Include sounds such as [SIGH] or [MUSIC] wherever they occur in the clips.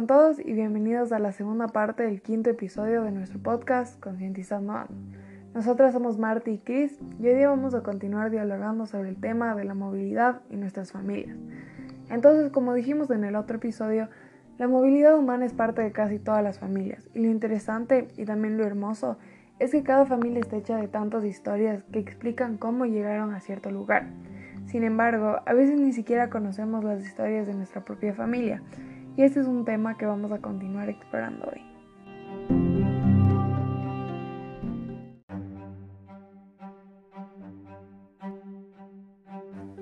Con todos y bienvenidos a la segunda parte del quinto episodio de nuestro podcast Concientizando Ando. Nosotras somos Marty y Chris y hoy día vamos a continuar dialogando sobre el tema de la movilidad y nuestras familias. Entonces, como dijimos en el otro episodio, la movilidad humana es parte de casi todas las familias y lo interesante y también lo hermoso es que cada familia está hecha de tantas historias que explican cómo llegaron a cierto lugar. Sin embargo, a veces ni siquiera conocemos las historias de nuestra propia familia y este es un tema que vamos a continuar explorando hoy.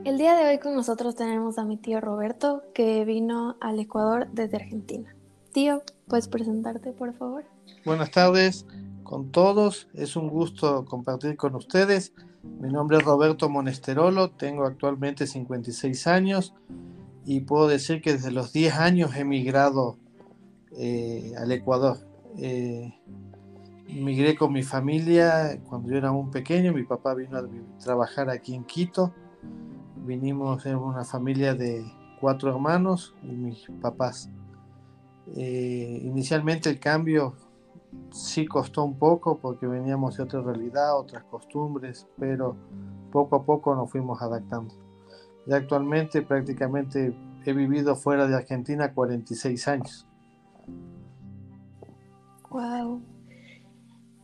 El día de hoy con nosotros tenemos a mi tío Roberto que vino al Ecuador desde Argentina. Tío, ¿puedes presentarte por favor? Buenas tardes, con todos. Es un gusto compartir con ustedes. Mi nombre es Roberto Monesterolo, tengo actualmente 56 años y puedo decir que desde los 10 años he migrado eh, al Ecuador. Eh, migré con mi familia cuando yo era un pequeño, mi papá vino a trabajar aquí en Quito. Vinimos en una familia de cuatro hermanos y mis papás. Eh, inicialmente el cambio sí costó un poco porque veníamos de otra realidad, otras costumbres, pero poco a poco nos fuimos adaptando. Y actualmente prácticamente he vivido fuera de Argentina 46 años. Wow.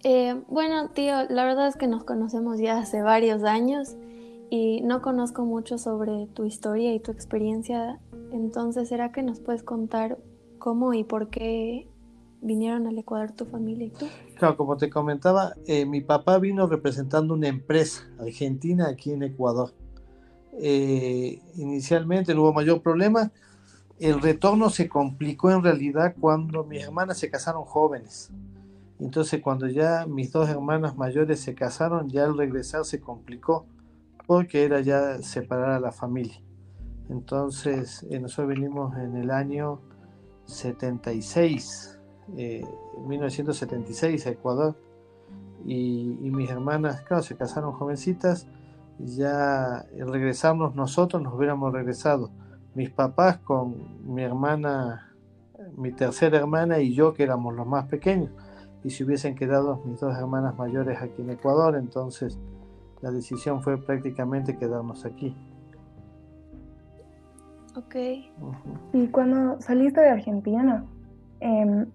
Eh, bueno, tío, la verdad es que nos conocemos ya hace varios años y no conozco mucho sobre tu historia y tu experiencia. Entonces, ¿será que nos puedes contar cómo y por qué vinieron al Ecuador tu familia y tú? Claro, como te comentaba, eh, mi papá vino representando una empresa argentina aquí en Ecuador. Eh, inicialmente no hubo mayor problema. El retorno se complicó en realidad cuando mis hermanas se casaron jóvenes. Entonces cuando ya mis dos hermanas mayores se casaron, ya el regresar se complicó porque era ya separar a la familia. Entonces eh, nosotros venimos en el año 76 en 1976 a Ecuador y, mis hermanas, claro, se casaron jovencitas y ya regresamos nosotros, nos hubiéramos regresado. Mis papás con mi hermana, mi tercera hermana y yo, que éramos los más pequeños, y si hubiesen quedado mis dos hermanas mayores aquí en Ecuador, entonces la decisión fue prácticamente quedarnos aquí. Ok. ¿Y cuando saliste de Argentina, eh,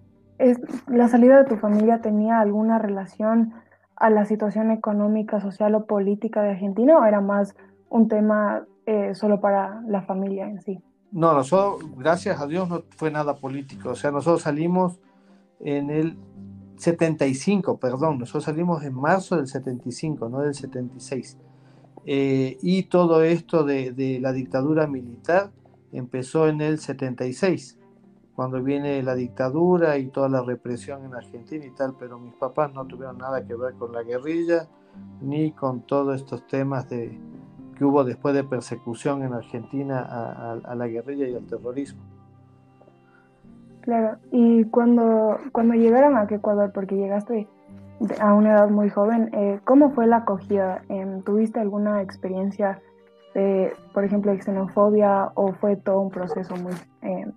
¿La salida de tu familia tenía alguna relación a la situación económica, social o política de Argentina o era más un tema eh, solo para la familia en sí? No, nosotros, gracias a Dios, no fue nada político. O sea, nosotros salimos en el 75, perdón, nosotros salimos en marzo del 75, no del 76. Eh, y todo esto de, de la dictadura militar empezó en el 76 cuando viene la dictadura y toda la represión en Argentina y tal, pero mis papás no tuvieron nada que ver con la guerrilla ni con todos estos temas de, que hubo después de persecución en Argentina a, la guerrilla y al terrorismo. Claro, y cuando, cuando llegaron a Ecuador, porque llegaste a una edad muy joven, eh, ¿cómo fue la acogida? Em, ¿Tuviste alguna experiencia de, por ejemplo, de xenofobia o fue todo un proceso muy em,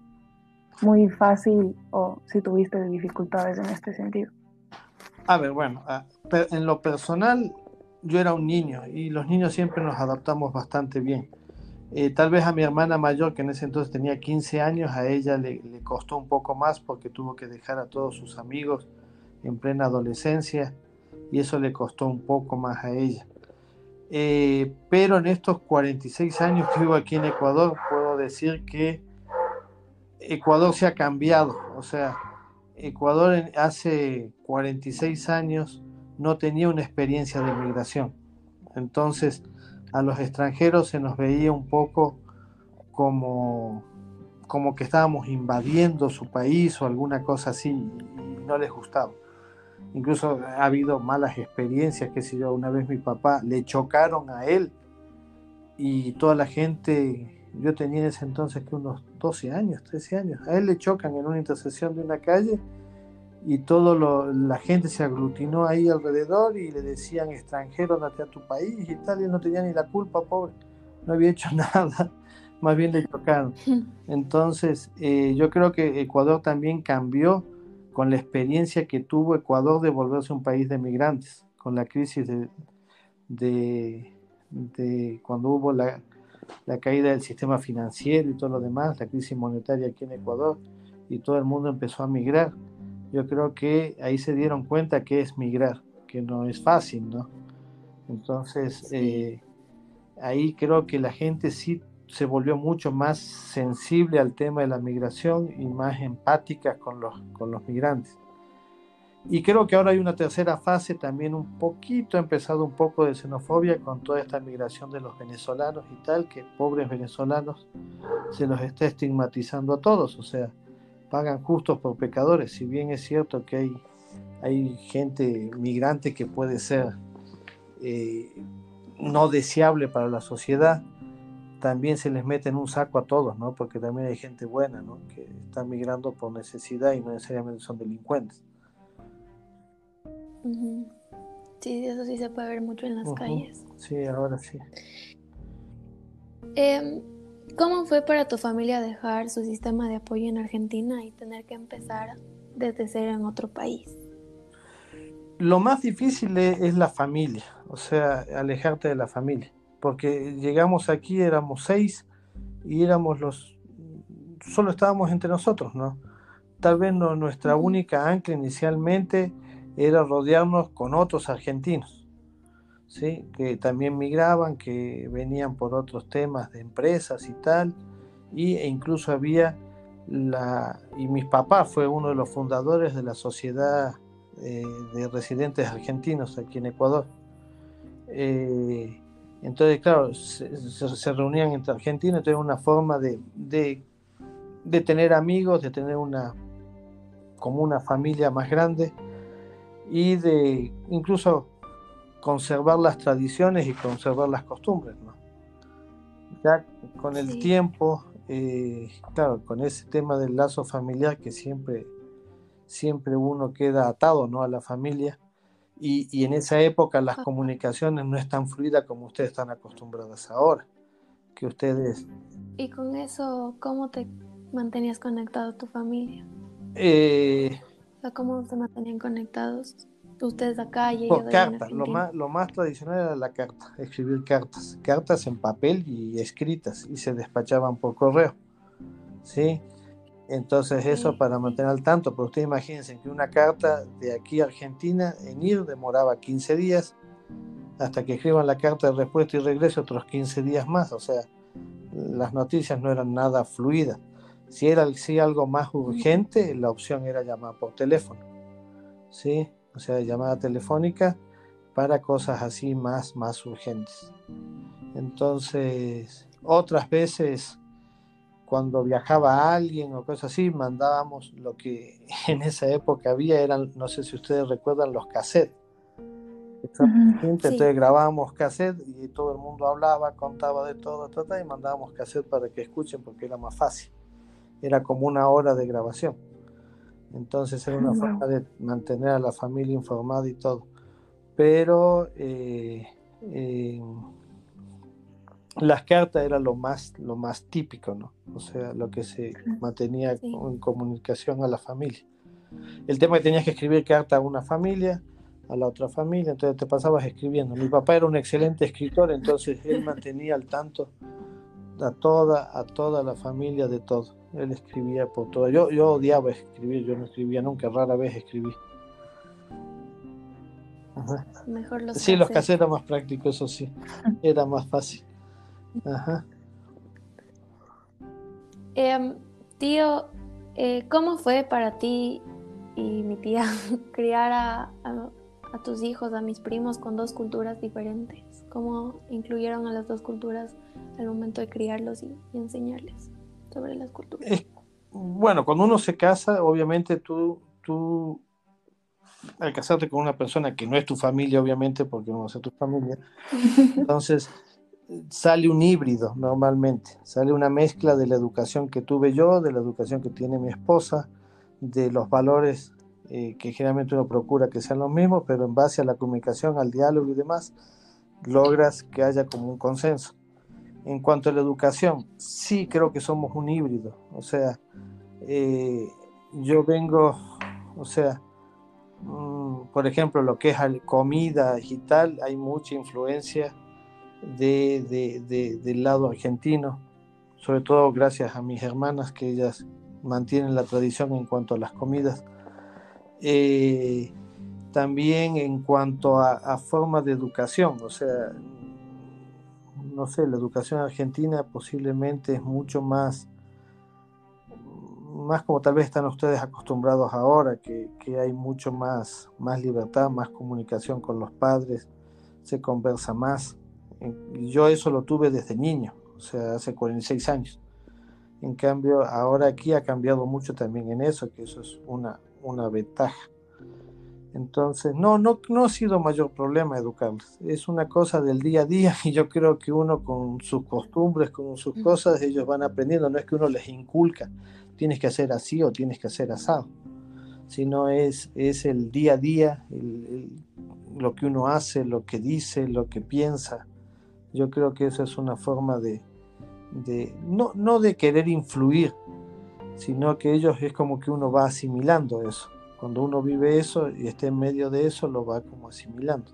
muy fácil o si tuviste dificultades en este sentido? A ver, bueno, ah, en lo personal yo era un niño y los niños siempre nos adaptamos bastante bien. Eh, tal vez a mi hermana mayor, que en ese entonces tenía 15 años, a ella le, costó un poco más porque tuvo que dejar a todos sus amigos en plena adolescencia y eso le costó un poco más a ella. Eh, pero en estos 46 años que vivo aquí en Ecuador, puedo decir que Ecuador se ha cambiado, o sea, Ecuador hace 46 años no tenía una experiencia de migración. Entonces, a los extranjeros se nos veía un poco como, como que estábamos invadiendo su país o alguna cosa así y no les gustaba. Incluso ha habido malas experiencias, que si yo, una vez mi papá le chocaron a él y toda la gente yo tenía en ese entonces que unos 12 años, 13 años. A él le chocan en una intersección de una calle y todo la gente se aglutinó ahí alrededor y le decían extranjero, andate a tu país y tal, y él no tenía ni la culpa, pobre, no había hecho [LAUGHS] nada. más bien le chocaron. [LAUGHS] Entonces, eh, yo creo que Ecuador también cambió con la experiencia que tuvo Ecuador de volverse un país de migrantes, con la crisis de, de, cuando hubo la, la, caída del sistema financiero y todo lo demás, la crisis monetaria aquí en Ecuador, y todo el mundo empezó a migrar. Yo creo que ahí se dieron cuenta que es migrar, que no es fácil, ¿no? Entonces, eh, ahí creo que la gente sí se volvió mucho más sensible al tema de la migración y más empática con los, con los migrantes. Y creo que ahora hay una tercera fase también un poquito, empezado un poco de xenofobia con toda esta migración de los venezolanos y tal, que pobres venezolanos se los está estigmatizando a todos, o sea, pagan justos por pecadores, si bien es cierto que hay, hay gente migrante que puede ser eh, no deseable para la sociedad, también se les mete en un saco a todos, ¿no? Porque también hay gente buena, ¿no? Que está migrando por necesidad y no necesariamente son delincuentes. Sí, eso sí se puede ver mucho en las calles. Sí, ahora sí. Em, ¿Cómo fue para tu familia dejar su sistema de apoyo en Argentina y tener que empezar desde cero en otro país? Lo más difícil es la familia, o sea, alejarte de la familia porque llegamos aquí, éramos seis y éramos los, solo estábamos entre nosotros, ¿no? Tal vez no, nuestra única ancla inicialmente era rodearnos con otros argentinos, ¿sí? Que también migraban, que venían por otros temas de empresas y tal, y, e incluso había la, y mi papá fue uno de los fundadores de la sociedad eh, de residentes argentinos aquí en Ecuador. Eh, entonces, claro, se, reunían entre argentinos, entonces una forma de, de, tener amigos, de tener una como una familia más grande y de incluso conservar las tradiciones y conservar las costumbres. ¿no? Ya con el tiempo, eh, claro, con ese tema del lazo familiar que siempre, siempre uno queda atado ¿no? a la familia, y, en esa época las comunicaciones no es tan fluida como ustedes están acostumbradas ahora. Que ustedes... ¿Y con eso cómo te mantenías conectado a tu familia? Eh, ¿Cómo se mantenían conectados? Ustedes acá y Por carta, lo más, lo más tradicional era la carta, escribir cartas, cartas en papel y escritas y se despachaban por correo. ¿sí? Entonces eso para mantener al tanto, pero ustedes imagínense que una carta de aquí a Argentina en ir demoraba 15 días, hasta que escriban la carta de respuesta y regreso otros 15 días más, o sea, las noticias no eran nada fluidas. Si era si algo más urgente, la opción era llamar por teléfono, ¿sí? O sea, llamada telefónica para cosas así más, más urgentes. Entonces, otras veces cuando viajaba alguien o cosas así, mandábamos lo que [LAUGHS] en esa época había, eran, no sé si ustedes recuerdan, los cassettes. Entonces grabábamos cassette y todo el mundo hablaba, contaba de todo, y mandábamos cassette para que escuchen porque era más fácil. Era como una hora de grabación. Entonces era una forma de mantener a la familia informada y todo. Pero eh, eh, las cartas era lo más, lo más típico, ¿no? O sea, lo que se mantenía en comunicación a la familia. El tema que tenías que escribir carta a una familia, a la otra familia, entonces te pasabas escribiendo. Mi papá era un excelente escritor, entonces él mantenía al tanto a toda, a toda la familia de todo. Él escribía por todo. Yo, yo odiaba escribir, yo no escribía nunca, rara vez escribí. Mejor los sí, los caseros más prácticos, eso sí, [LAUGHS] era más fácil. Ajá. Em, tío, eh, ¿cómo fue para ti y mi tía [LAUGHS] criar a, tus hijos, a mis primos con dos culturas diferentes? ¿Cómo incluyeron a las dos culturas al momento de criarlos y, enseñarles sobre las culturas? bueno, cuando uno se casa, obviamente tú, tú, al casarte con una persona que no es tu familia, obviamente, porque no es tu familia, [LAUGHS] entonces sale un híbrido normalmente, sale una mezcla de la educación que tuve yo, de la educación que tiene mi esposa, de los valores eh, que generalmente uno procura que sean los mismos, pero en base a la comunicación, al diálogo y demás, logras que haya como un consenso. En cuanto a la educación, sí creo que somos un híbrido. O sea, eh, yo vengo, o sea, mm, por ejemplo, lo que es comida y tal, hay mucha influencia de, del lado argentino, sobre todo gracias a mis hermanas que ellas mantienen la tradición en cuanto a las comidas. Eh, también en cuanto a, a formas de educación, o sea, no sé, la educación argentina posiblemente es mucho más, más como tal vez están ustedes acostumbrados ahora, que, hay mucho más, más libertad, más comunicación con los padres, se conversa más. Yo eso lo tuve desde niño, o sea, hace 46 años. En cambio, ahora aquí ha cambiado mucho también en eso, que eso es una, una ventaja. Entonces, no, no, no ha sido mayor problema educarlos. Es una cosa del día a día y yo creo que uno con sus costumbres, con sus cosas, ellos van aprendiendo. No es que uno les inculca, tienes que hacer así o tienes que hacer asado, sino es, es el día a día, lo que uno hace, lo que dice, lo que piensa. Yo creo que esa es una forma de, de no, no de querer influir, sino que ellos es como que uno va asimilando eso cuando uno vive eso y está en medio de eso, lo va como asimilando.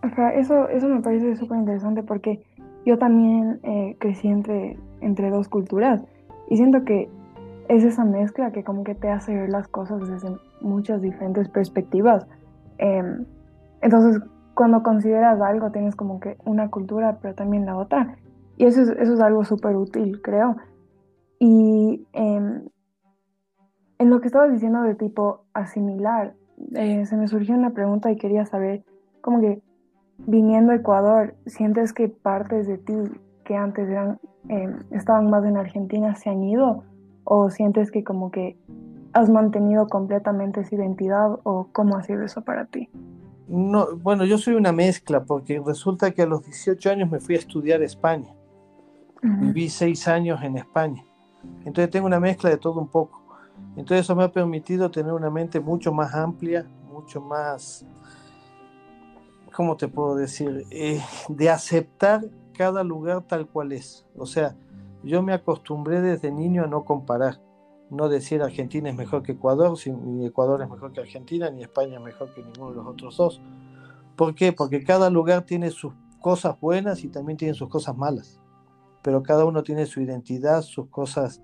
Ajá, eso, eso me parece súper interesante porque yo también eh, crecí entre, entre dos culturas y siento que es esa mezcla que como que te hace ver las cosas desde muchas diferentes perspectivas. Em, entonces, cuando consideras algo, tienes como que una cultura, pero también la otra. Y eso es, eso es algo súper útil, creo. Y em, en lo que estabas diciendo de tipo asimilar, eh, se me surgió una pregunta y quería saber, como que viniendo a Ecuador, ¿sientes que partes de ti que antes eran, em, estaban más en Argentina se han ido? ¿O sientes que como que has mantenido completamente esa identidad? ¿O cómo ha sido eso para ti? No, bueno, yo soy una mezcla porque resulta que a los 18 años me fui a estudiar a España. Viví seis años en España. Entonces tengo una mezcla de todo un poco. Entonces eso me ha permitido tener una mente mucho más amplia, mucho más, ¿cómo te puedo decir? Eh, de aceptar cada lugar tal cual es. O sea, yo me acostumbré desde niño a no comparar, no decir Argentina es mejor que Ecuador, ni Ecuador es mejor que Argentina, ni España es mejor que ninguno de los otros dos. ¿Por qué? Porque cada lugar tiene sus cosas buenas y también tiene sus cosas malas, pero cada uno tiene su identidad, sus cosas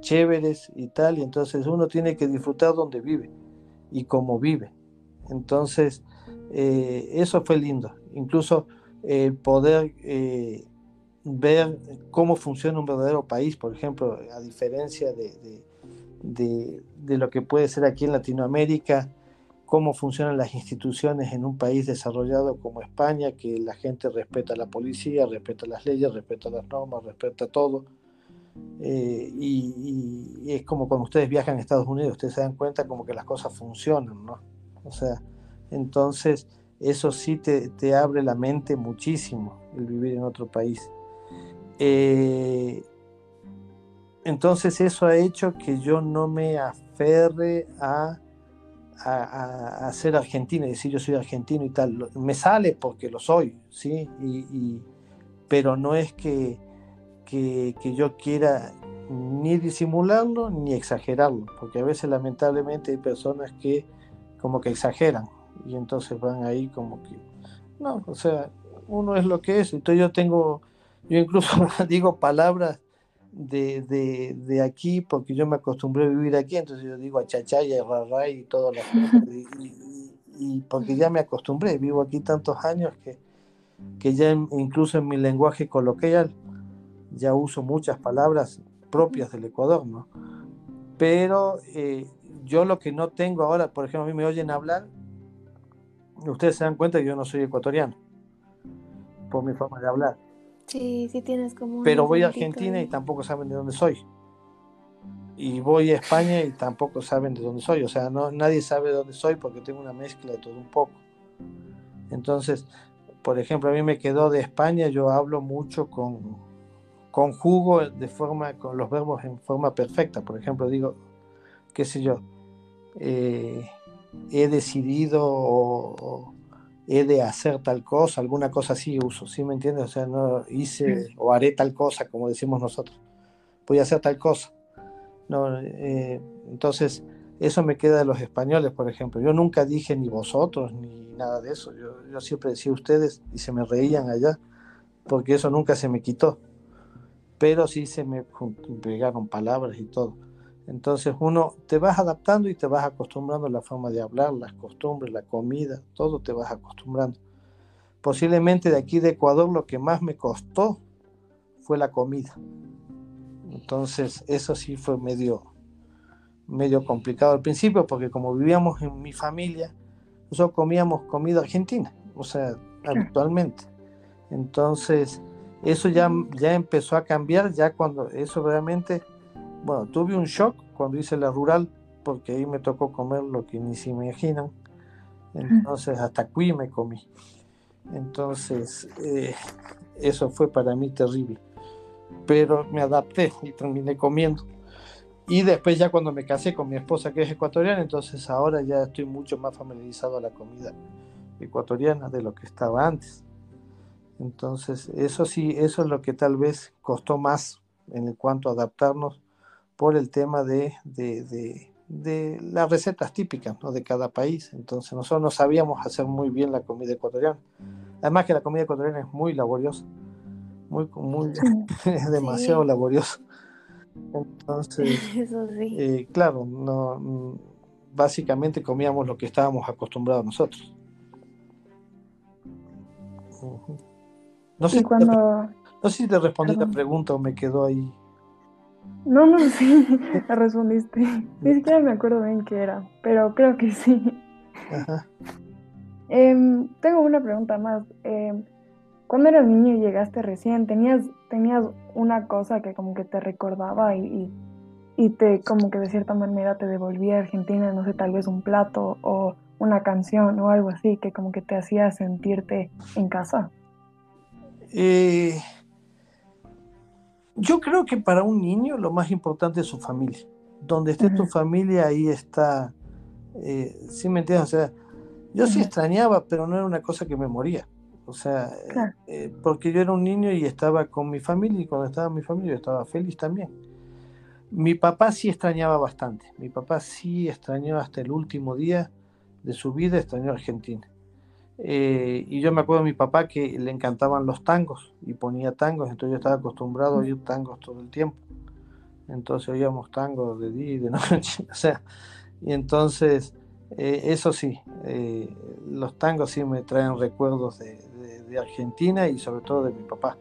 chéveres y tal, y entonces uno tiene que disfrutar donde vive y cómo vive. Entonces, eh, eso fue lindo. Incluso el poder eh, ver cómo funciona un verdadero país, por ejemplo, a diferencia de, de, lo que puede ser aquí en Latinoamérica, cómo funcionan las instituciones en un país desarrollado como España, que la gente respeta a la policía, respeta las leyes, respeta las normas, respeta todo eh, y, es como cuando ustedes viajan a Estados Unidos, ustedes se dan cuenta como que las cosas funcionan, ¿no? O sea, entonces eso sí te, te abre la mente muchísimo el vivir en otro país. Eh, entonces eso ha hecho que yo no me aferre a, a, a, ser argentino y decir yo soy argentino y tal. Me sale porque lo soy, ¿sí? y, pero no es que que, yo quiera ni disimularlo ni exagerarlo, porque a veces lamentablemente hay personas que como que exageran y entonces van ahí como que, no, o sea, uno es lo que es, entonces yo tengo, yo incluso [LAUGHS] digo palabras de, de, de, aquí porque yo me acostumbré a vivir aquí, entonces yo digo achachaya, rara y todo las y, y, porque ya me acostumbré, vivo aquí tantos años que, que ya incluso en mi lenguaje coloquial ya uso muchas palabras propias del Ecuador, ¿no? Pero eh, yo lo que no tengo ahora, por ejemplo, a mí me oyen hablar, ustedes se dan cuenta que yo no soy ecuatoriano, por mi forma de hablar. Sí, sí tienes como... Pero voy a Argentina y tampoco saben de dónde soy. Y voy a España y tampoco saben de dónde soy. O sea, no, nadie sabe de dónde soy porque tengo una mezcla de todo un poco. Entonces, por ejemplo, a mí me quedó de España, yo hablo mucho con, conjugo de forma, con los verbos en forma perfecta. Por ejemplo, digo, qué sé yo, eh, he decidido o, he de hacer tal cosa, alguna cosa así uso, ¿sí me entiendes? O sea, no hice o haré tal cosa, como decimos nosotros. Voy a hacer tal cosa. No, eh, entonces, eso me queda de los españoles, por ejemplo. Yo nunca dije ni vosotros ni nada de eso. Yo, yo siempre decía ustedes y se me reían allá, porque eso nunca se me quitó. Pero sí se me pegaron palabras y todo. Entonces uno te vas adaptando y te vas acostumbrando a la forma de hablar, las costumbres, la comida, todo te vas acostumbrando. Posiblemente de aquí de Ecuador lo que más me costó fue la comida. Entonces eso sí fue medio, medio complicado al principio porque como vivíamos en mi familia, nosotros comíamos comida argentina, o sea, habitualmente. Entonces eso ya, ya empezó a cambiar, ya cuando eso realmente bueno, tuve un shock cuando hice la rural, porque ahí me tocó comer lo que ni se imaginan. Entonces, hasta cuí me comí. Entonces, eh, eso fue para mí terrible. Pero me adapté y terminé comiendo. Y después ya cuando me casé con mi esposa que es ecuatoriana, entonces ahora ya estoy mucho más familiarizado a la comida ecuatoriana de lo que estaba antes. Entonces, eso sí, eso es lo que tal vez costó más en cuanto a adaptarnos por el tema de, de, las recetas típicas de cada país. Entonces nosotros no sabíamos hacer muy bien la comida ecuatoriana. Además que la comida ecuatoriana es muy laboriosa, muy, muy [LAUGHS] es demasiado laboriosa. Entonces, [LAUGHS] eh, claro, no, básicamente comíamos lo que estábamos acostumbrados nosotros. No sé, cuando... no sé si te respondí la pregunta o me quedó ahí. No, no, [LAUGHS] sí, la respondiste. Ni siquiera me acuerdo bien qué era, pero creo que sí. Em, tengo una pregunta más. Eh, cuando eras niño y llegaste recién, ¿tenías, ¿tenías una cosa que como que te recordaba y, y, te como que de cierta manera te devolvía a Argentina, no sé, tal vez un plato o una canción o algo así que como que te hacía sentirte en casa? Eh, yo creo que para un niño lo más importante es su familia. Donde esté tu familia, ahí está. Eh, ¿Sí me entiendes? O sea, yo sí extrañaba, pero no era una cosa que me moría. O sea, eh, porque yo era un niño y estaba con mi familia y cuando estaba mi familia yo estaba feliz también. Mi papá sí extrañaba bastante. Mi papá sí extrañó hasta el último día de su vida, extrañó Argentina. Eh, y yo me acuerdo de mi papá que le encantaban los tangos y ponía tangos, entonces yo estaba acostumbrado a oír tangos todo el tiempo. Entonces oíamos tangos de día y de [LAUGHS] noche. o sea, y entonces, eh, eso sí, eh, los tangos sí me traen recuerdos de, Argentina y sobre todo de mi papá.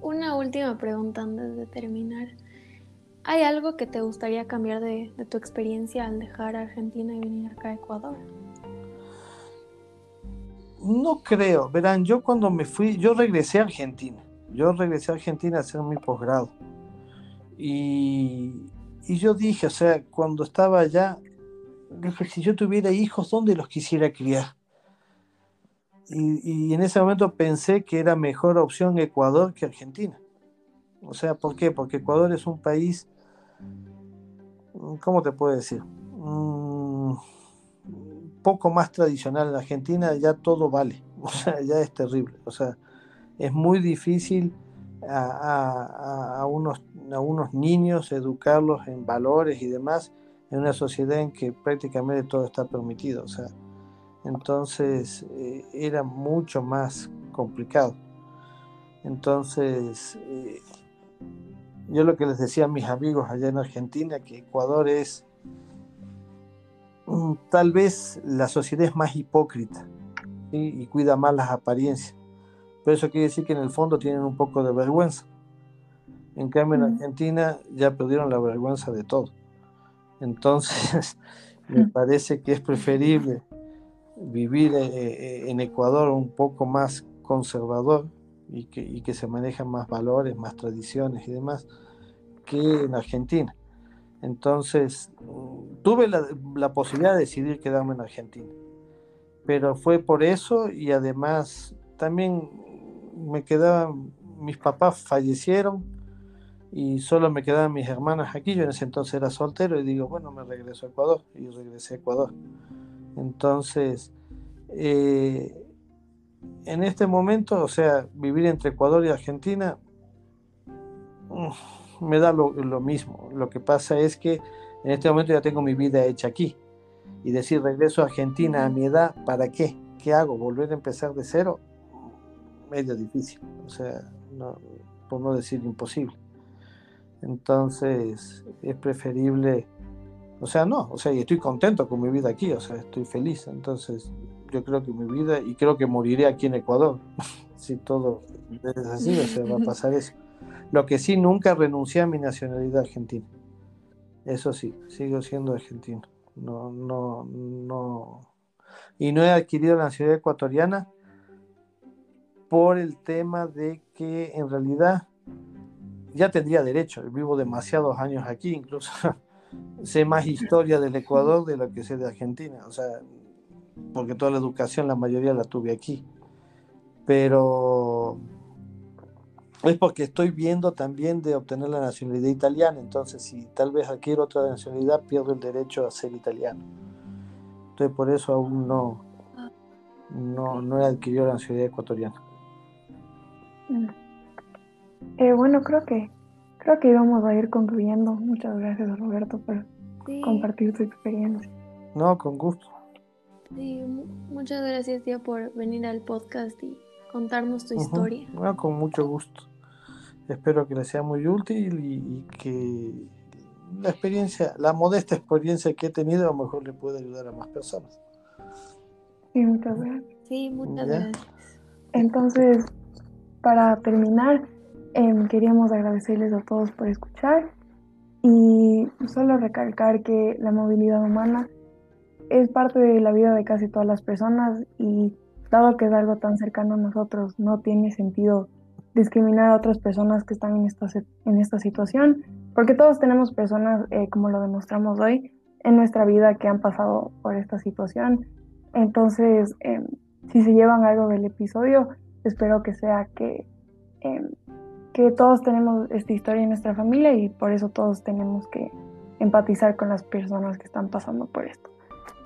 una última pregunta antes de terminar. ¿Hay algo que te gustaría cambiar de, tu experiencia al dejar Argentina y venir acá a Ecuador? No creo. Verán, yo cuando me fui, yo regresé a Argentina. Yo regresé a Argentina a hacer mi posgrado. Y, yo dije, o sea, cuando estaba allá, si yo tuviera hijos, ¿dónde los quisiera criar? Y, y, en ese momento pensé que era mejor opción Ecuador que Argentina. O sea, ¿por qué? Porque Ecuador es un país ¿cómo te puedo decir? Mm, poco más tradicional. En Argentina ya todo vale, [LAUGHS] o sea, ya es terrible. O sea, es muy difícil a, unos, a unos niños educarlos en valores y demás en una sociedad en que prácticamente todo está permitido. O sea, entonces eh, era mucho más complicado. Entonces, eh, yo lo que les decía a mis amigos allá en Argentina, que Ecuador es mm, tal vez la sociedad es más hipócrita y cuida más las apariencias. Pero eso quiere decir que en el fondo tienen un poco de vergüenza. En cambio, en Argentina ya perdieron la vergüenza de todo. Entonces, [LAUGHS] me parece que es preferible vivir eh, eh, en Ecuador un poco más conservador y que, y que se manejan más valores, más tradiciones y demás que en Argentina. Entonces, tuve la, la, posibilidad de decidir quedarme en Argentina. Pero fue por eso y además también me quedaban, mis papás fallecieron y solo me quedaban mis hermanas aquí. Yo en ese entonces era soltero y digo, bueno, me regreso a Ecuador y regresé a Ecuador. Entonces, eh, en este momento, o sea, vivir entre Ecuador y Argentina me da lo, mismo. Lo que pasa es que en este momento ya tengo mi vida hecha aquí. Y decir regreso a Argentina a mi edad, ¿para qué? ¿Qué hago? ¿Volver a empezar de cero? Medio difícil. O sea, por no decir imposible. Entonces, es preferible o sea, no, o sea, y estoy contento con mi vida aquí, o sea, estoy feliz. Entonces, yo creo que mi vida, y creo que moriré aquí en Ecuador, [LAUGHS] si todo es así, o sea, va a pasar eso. Lo que sí, nunca renuncié a mi nacionalidad argentina. Eso sí, sigo siendo argentino. No, no, no. Y no he adquirido la nacionalidad ecuatoriana por el tema de que en realidad ya tendría derecho. Vivo demasiados años aquí, incluso [LAUGHS] sé más historia del Ecuador de lo que sé de Argentina, o sea, porque toda la educación, la mayoría la tuve aquí. Pero es porque estoy viendo también de obtener la nacionalidad italiana, entonces si tal vez adquiero otra nacionalidad, pierdo el derecho a ser italiano. Entonces por eso aún no, no, no he adquirido la nacionalidad ecuatoriana. Mm. Eh, bueno, creo que Creo que íbamos a ir concluyendo. Muchas gracias, Roberto, por compartir tu experiencia. No, con gusto. Sí, muchas gracias, tía, por venir al podcast y contarnos tu historia. Bueno, con mucho gusto. Espero que les sea muy útil y, que la experiencia, la modesta experiencia que he tenido, a lo mejor le puede ayudar a más personas. Sí, muchas gracias. Sí, muchas gracias. Entonces, para terminar, Em, queríamos agradecerles a todos por escuchar y solo recalcar que la movilidad humana es parte de la vida de casi todas las personas y dado que es algo tan cercano a nosotros, no tiene sentido discriminar a otras personas que están en esta, en esta situación, porque todos tenemos personas, eh, como lo demostramos hoy, en nuestra vida que han pasado por esta situación. Entonces, em, si se llevan algo del episodio, espero que sea que em, que todos tenemos esta historia en nuestra familia y por eso todos tenemos que empatizar con las personas que están pasando por esto.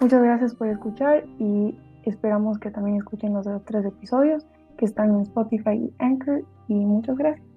Muchas gracias por escuchar y esperamos que también escuchen los otros tres episodios que están en Spotify y Anchor y muchas gracias.